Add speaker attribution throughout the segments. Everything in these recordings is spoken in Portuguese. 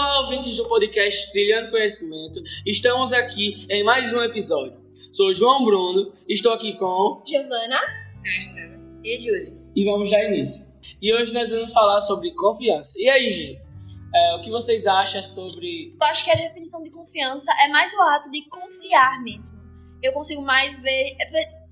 Speaker 1: ouvintes do podcast Trilhando Conhecimento, estamos aqui em mais um episódio. Sou João Bruno, estou aqui com
Speaker 2: Giovana
Speaker 3: Sérgio
Speaker 2: e Júlia.
Speaker 1: e vamos dar início. E hoje nós vamos falar sobre confiança. E aí, gente? é, o que vocês acham sobre.
Speaker 2: Eu acho que a definição de confiança é mais o ato de confiar mesmo. Eu consigo mais ver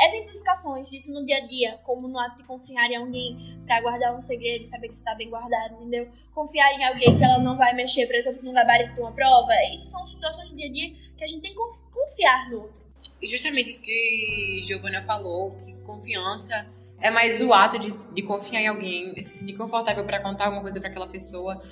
Speaker 2: exemplificações disso no dia a dia, como no ato de confiar em alguém pra guardar um segredo e saber que está bem guardado, entendeu? Confiar em alguém que ela não vai mexer, por exemplo, no gabarito de uma prova. Isso são situações do dia a dia que a gente tem que conf- confiar no outro.
Speaker 3: E justamente isso que Giovana falou, que confiança é mais o ato de, de confiar em alguém, se sentir confortável para contar alguma coisa para aquela pessoa,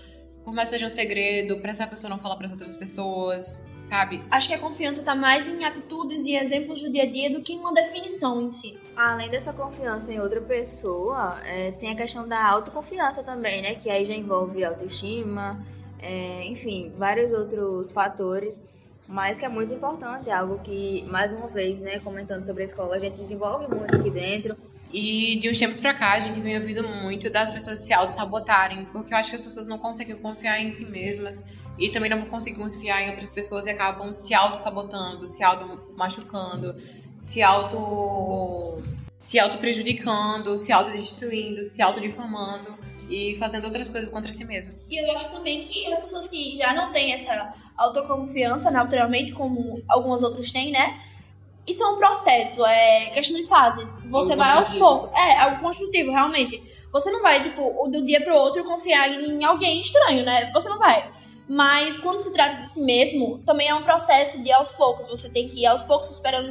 Speaker 3: por mais que seja um segredo, pra essa pessoa não falar para as outras pessoas, sabe?
Speaker 2: Acho que a confiança tá mais em atitudes e exemplos do dia a dia do que em uma definição em si.
Speaker 4: Além dessa confiança em outra pessoa, é, tem a questão da autoconfiança também, né? Que aí já envolve autoestima, é, enfim, vários outros fatores, mas que é muito importante, é algo que, mais uma vez, né, comentando sobre a escola, a gente desenvolve muito aqui dentro.
Speaker 3: E de uns tempos pra cá, a gente vem ouvindo muito das pessoas se auto-sabotarem, porque eu acho que as pessoas não conseguem confiar em si mesmas e também não conseguem confiar em outras pessoas e acabam se auto-sabotando, se auto-machucando, se auto se auto-prejudicando, se autodestruindo, se autodifamando e fazendo outras coisas contra si mesmo.
Speaker 2: E eu acho também que as pessoas que já não têm essa autoconfiança naturalmente, como algumas outras têm, né? Isso é um processo, é questão de fases. Você
Speaker 1: Algo
Speaker 2: vai aos poucos. É, algo construtivo, realmente. Você não vai, tipo, do dia pro outro confiar em alguém estranho, né? Você não vai. Mas quando se trata de si mesmo, também é um processo de aos poucos. Você tem que ir aos poucos superando,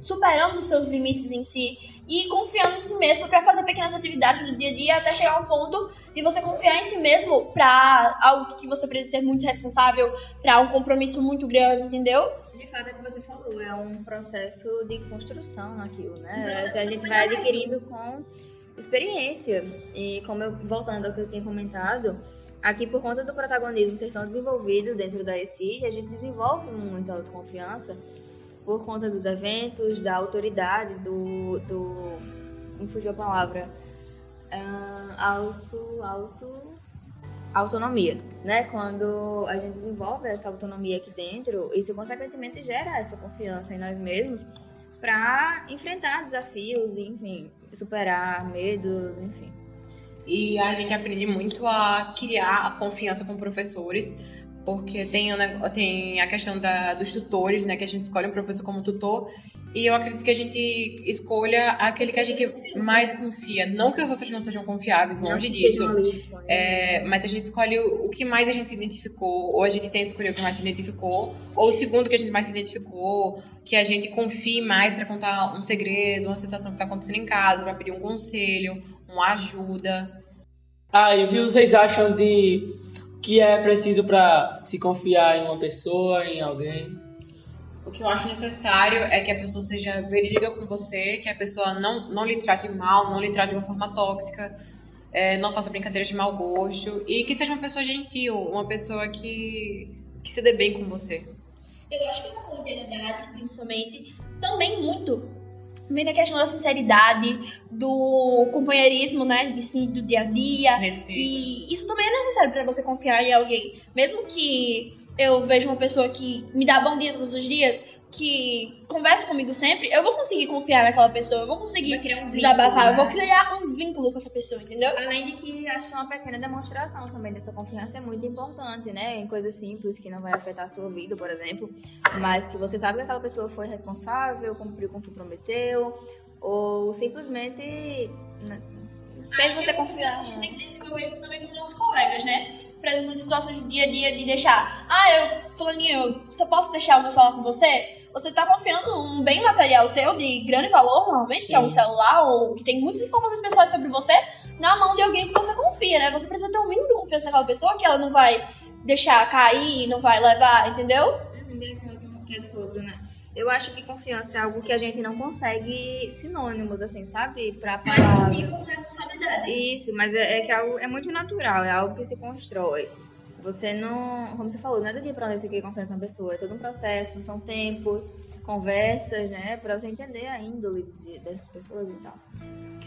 Speaker 2: superando os seus limites em si e confiando em si mesmo pra fazer pequenas atividades do dia a dia até chegar a um ponto de você confiar em si mesmo pra algo que você precisa ser muito responsável, pra um compromisso muito grande, entendeu?
Speaker 4: De fato, é o que você falou, é um processo de construção naquilo,
Speaker 2: Um
Speaker 4: né?
Speaker 2: processo
Speaker 4: a gente vai adquirindo com experiência. E como eu, voltando ao que eu tinha comentado, aqui por conta do protagonismo ser tão desenvolvido dentro da ECID, a gente desenvolve muito a autoconfiança por conta dos eventos, da autoridade, do. do me fugiu a palavra. Ah, auto. auto. autonomia, né? Quando a gente desenvolve essa autonomia aqui dentro, isso consequentemente gera essa confiança em nós mesmos para enfrentar desafios, enfim, superar medos, enfim.
Speaker 3: E a gente aprende muito a criar a confiança com professores, porque tem, tem a questão da, dos tutores, né? Que a gente escolhe um professor como tutor. E eu acredito que a gente escolha aquele que a gente mais confia. Não que os outros não sejam confiáveis, longe disso. É, mas a gente escolhe o, o que mais a gente se identificou, ou a gente tenta escolher o que mais se identificou, ou o segundo que a gente mais se identificou, que a gente confie mais para contar um segredo, uma situação que tá acontecendo em casa, para pedir um conselho, uma ajuda.
Speaker 1: Ah, e o que vocês acham de que é preciso para se confiar em uma pessoa, em alguém?
Speaker 3: O que eu acho necessário é que a pessoa seja verídica com você, que a pessoa não, não lhe trate mal, não lhe trate de uma forma tóxica, é, não faça brincadeiras de mau gosto e que seja uma pessoa gentil, uma pessoa que, que se dê bem com você.
Speaker 2: Eu acho que uma cordialidade, principalmente, também muito vem da questão da sinceridade, do companheirismo, né? De, sim, do dia a dia.
Speaker 3: Respeito.
Speaker 2: E isso também é necessário pra você confiar em alguém. Mesmo que eu veja uma pessoa que me dá bom dia todos os dias, que conversa comigo sempre, eu vou conseguir confiar naquela pessoa, eu vou conseguir
Speaker 4: um
Speaker 2: desabafar, eu
Speaker 4: vínculo,
Speaker 2: vou criar um vínculo com essa pessoa, entendeu?
Speaker 4: Além de que acho que uma pequena demonstração também dessa confiança é muito importante, né? Em coisas simples que não vai afetar a sua vida, por exemplo, mas que você sabe que aquela pessoa foi responsável, cumpriu com o que prometeu, ou simplesmente né, fez você confiar.
Speaker 2: confiança A gente tem que desenvolver isso também com nossos colegas, né? Por exemplo, em situações do dia a dia de deixar, ah, eu, fulaninho, eu só posso deixar o meu celular com você? Você tá confiando um bem material seu de grande valor, normalmente, que é um
Speaker 1: Sim.
Speaker 2: celular, ou que tem muitas informações pessoais sobre você, na mão de alguém que você confia, né? Você precisa ter um mínimo de confiança naquela pessoa que ela não vai deixar cair, não vai levar, entendeu?
Speaker 4: que é do outro, né? Eu acho que confiança é algo que a gente não consegue sinônimos, assim, sabe? Pra
Speaker 2: Mas cultiva com responsabilidade.
Speaker 4: Isso, mas é, é que é, algo, é muito natural, é algo que se constrói. Você não, como você falou, não é do dia pra noite você cria confiança na pessoa, é todo um processo, são tempos. conversas, né, para você entender a índole de, dessas pessoas e tal.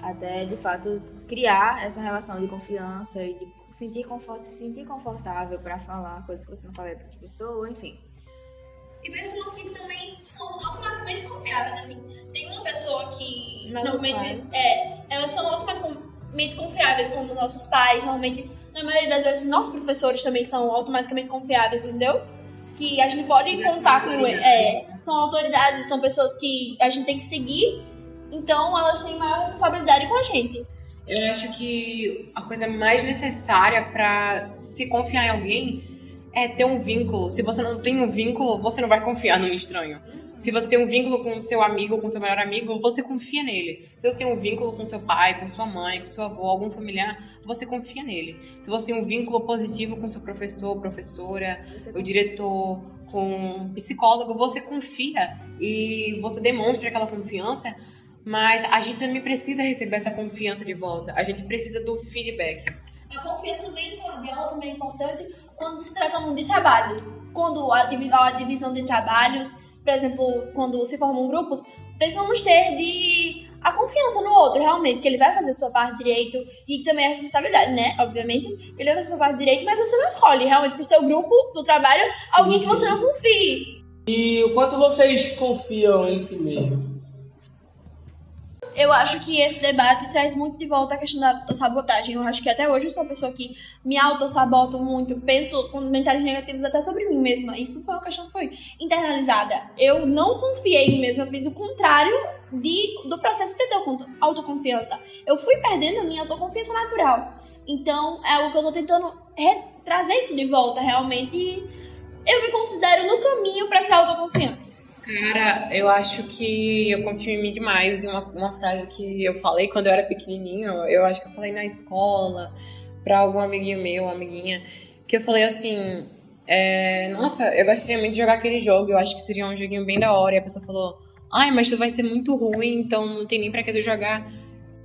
Speaker 4: Até de fato criar essa relação de confiança e de sentir confort, se sentir confortável para falar coisas que você não fala para outra pessoa, enfim.
Speaker 2: E pessoas que também são automaticamente confiáveis, assim. Tem uma pessoa que
Speaker 4: Nossos
Speaker 2: normalmente
Speaker 4: pais.
Speaker 2: é, elas são automaticamente confiáveis, como nossos pais, normalmente, na maioria das vezes, nossos professores também são automaticamente confiáveis, entendeu? Que a gente pode
Speaker 3: Já
Speaker 2: contar
Speaker 3: são
Speaker 2: com
Speaker 3: autoridades,
Speaker 2: é,
Speaker 3: né?
Speaker 2: são autoridades, são pessoas que a gente tem que seguir, então elas têm maior responsabilidade com a gente.
Speaker 3: Eu acho que a coisa mais necessária pra se confiar em alguém é ter um vínculo. Se você não tem um vínculo, você não vai confiar num estranho. Se você tem um vínculo com seu amigo, com seu melhor amigo, você confia nele. Se você tem um vínculo com seu pai, com sua mãe, com seu avô, algum familiar, você confia nele. Se você tem um vínculo positivo com seu professor, professora,
Speaker 4: Você
Speaker 3: o diretor, com psicólogo, você confia e você demonstra aquela confiança, mas a gente também precisa receber essa confiança de volta. A gente precisa do feedback.
Speaker 2: A confiança no bem de aula também é importante quando se tratando de trabalhos. Quando a, divi- a divisão de trabalhos, por exemplo, quando se formam grupos, precisamos ter de a confiança no outro, realmente, que ele vai fazer a sua parte direito e também a responsabilidade, né? Obviamente, ele vai fazer a sua parte direito, mas você não escolhe realmente pro seu grupo do trabalho alguém que
Speaker 1: sim.
Speaker 2: você não confie.
Speaker 1: E o quanto vocês confiam em si mesmo?
Speaker 2: Eu acho que esse debate traz muito de volta a questão da autossabotagem. Eu acho que até hoje eu sou uma pessoa que me autossaboto muito, penso comentários negativos até sobre mim mesma. Isso foi uma questão que foi internalizada. Eu não confiei em mim mesma, eu fiz o contrário de, do processo para ter auto- autoconfiança. Eu fui perdendo a minha autoconfiança natural. Então, é algo que eu tô tentando trazer isso de volta, realmente. Eu me considero no caminho para ser autoconfiante.
Speaker 3: Cara, eu acho que eu confio em mim demais. E uma, uma frase que eu falei quando eu era pequenininho, eu acho que eu falei na escola, pra algum amiguinho meu, amiguinha, que eu falei assim: é, Nossa, eu gostaria muito de jogar aquele jogo, eu acho que seria um joguinho bem da hora. E a pessoa falou: Ai, mas tu vai ser muito ruim, então não tem nem pra que tu jogar.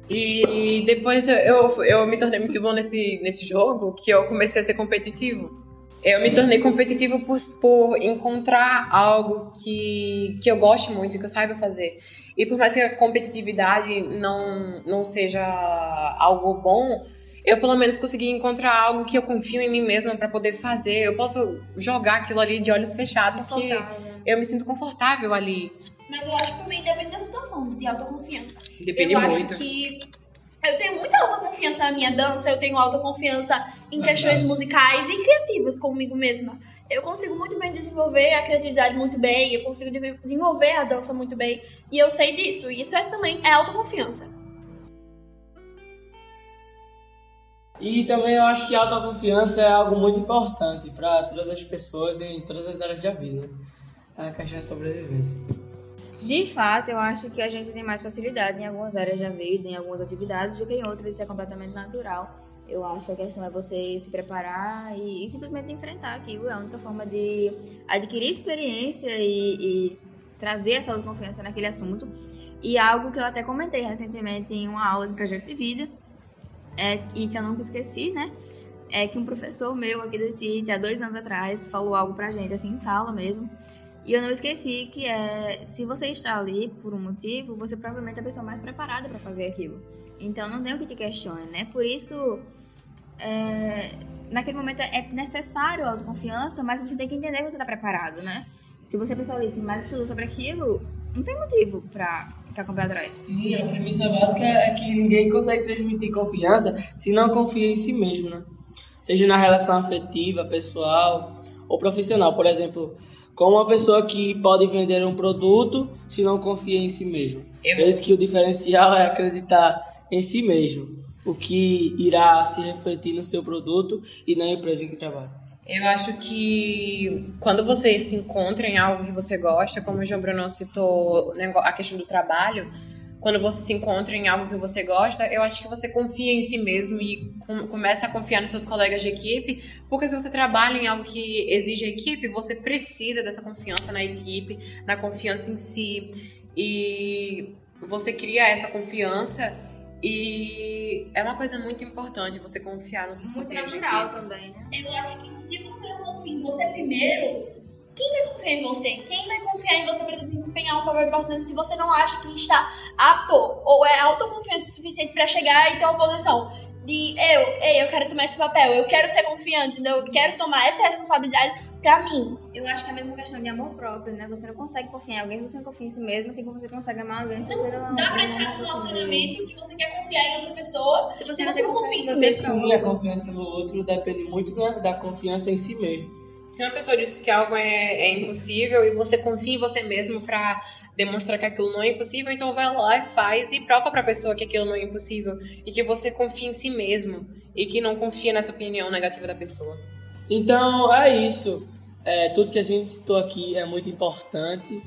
Speaker 3: E depois eu, eu, me tornei muito bom nesse, nesse jogo que eu comecei a ser competitivo. Eu me tornei competitivo por, por encontrar algo que, que eu goste muito, que eu saiba fazer. E por mais que a competitividade não, não seja algo bom, eu pelo menos consegui encontrar algo que eu confio em mim mesma para poder fazer. Eu posso jogar aquilo ali de olhos fechados que eu me sinto confortável ali.
Speaker 2: Mas eu acho que também depende da situação, de autoconfiança.
Speaker 3: Depende
Speaker 2: eu
Speaker 3: muito.
Speaker 2: acho que eu tenho muita autoconfiança na minha dança, eu tenho autoconfiança em questões musicais e criativas comigo mesma. Eu consigo muito bem desenvolver a criatividade muito bem, eu consigo de- desenvolver a dança muito bem, e eu sei disso. E isso é também é autoconfiança.
Speaker 1: E também eu acho que a autoconfiança é algo muito importante para todas as pessoas em todas as áreas da vida. É a questão da sobrevivência.
Speaker 4: De fato, eu acho que a gente tem mais facilidade em algumas áreas da vida, em algumas atividades, do que em outras, isso é completamente natural. Eu acho que a questão é você se preparar e, e simplesmente enfrentar aquilo. É a única forma de adquirir experiência e, e trazer essa autoconfiança naquele assunto. E algo que eu até comentei recentemente em uma aula de projeto de vida, é, e que eu nunca esqueci, né? É que um professor meu aqui CIT, há dois anos atrás, falou algo pra gente, assim, em sala mesmo. E eu não esqueci que é, se você está ali por um motivo, você provavelmente é a pessoa mais preparada para fazer aquilo. Então não tem o que te questione, né? Por isso, é, naquele momento é necessário a autoconfiança, mas você tem que entender que você está preparado, né? Se você é a pessoa ali que mais estudou sobre aquilo, não tem motivo para ficar com o pé atrás.
Speaker 1: Sim, a premissa básica é que ninguém consegue transmitir confiança se não confia em si mesmo, né? Seja na relação afetiva, pessoal ou profissional. Por exemplo, como uma pessoa que pode vender um produto se não confia em si mesmo.
Speaker 3: Eu-
Speaker 1: Acredito que o diferencial é acreditar em si mesmo, o que irá se refletir no seu produto e na empresa em que trabalha.
Speaker 3: Eu acho que quando você se encontra em algo que você gosta, como o João Bruno citou a questão do trabalho, quando você se encontra em algo que você gosta, eu acho que você confia em si mesmo e com- começa a confiar nos seus colegas de equipe, porque se você trabalha em algo que exige a equipe, você precisa dessa confiança na equipe, na confiança em si, e você cria essa confiança e é uma coisa muito importante você confiar nos seus
Speaker 4: Muito
Speaker 3: companheiros de
Speaker 4: natural
Speaker 3: equipe.
Speaker 4: também, né?
Speaker 2: Eu acho que se você não confia em você primeiro, quem vai confiar em você? Quem vai confiar em você para desempenhar um papel importante se você não acha que está apto ou é autoconfiante o suficiente para chegar e ter uma posição de eu, ei, eu quero tomar esse papel, eu quero ser confiante, entendeu? eu quero tomar essa responsabilidade pra mim.
Speaker 4: Eu acho que é a mesma questão de amor próprio, né? Você não consegue confiar em alguém se você não confia em si mesmo, assim como você consegue amar alguém se você não
Speaker 2: Dá pra entrar num relacionamento que você quer confiar em outra pessoa se você, se você não confia em si mesmo.
Speaker 1: Sim, a confiança no outro depende muito da, da confiança em si mesmo.
Speaker 3: Se uma pessoa diz que algo é, é impossível e você confia em você mesmo para demonstrar que aquilo não é impossível, então vai lá e faz e prova para a pessoa que aquilo não é impossível e que você confia em si mesmo e que não confia nessa opinião negativa da pessoa.
Speaker 1: Então é isso. É, tudo que a gente citou aqui é muito importante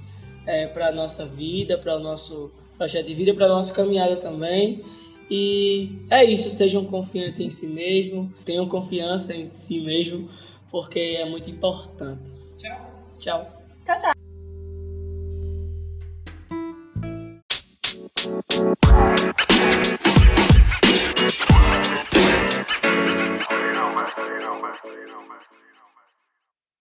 Speaker 1: é, para a nossa vida, para o nosso projeto de vida, para nossa caminhada também. E é isso, sejam confiantes em si mesmo, tenham confiança em si mesmo porque é muito importante.
Speaker 3: Tchau.
Speaker 1: Tchau.
Speaker 2: Tchau, tchau.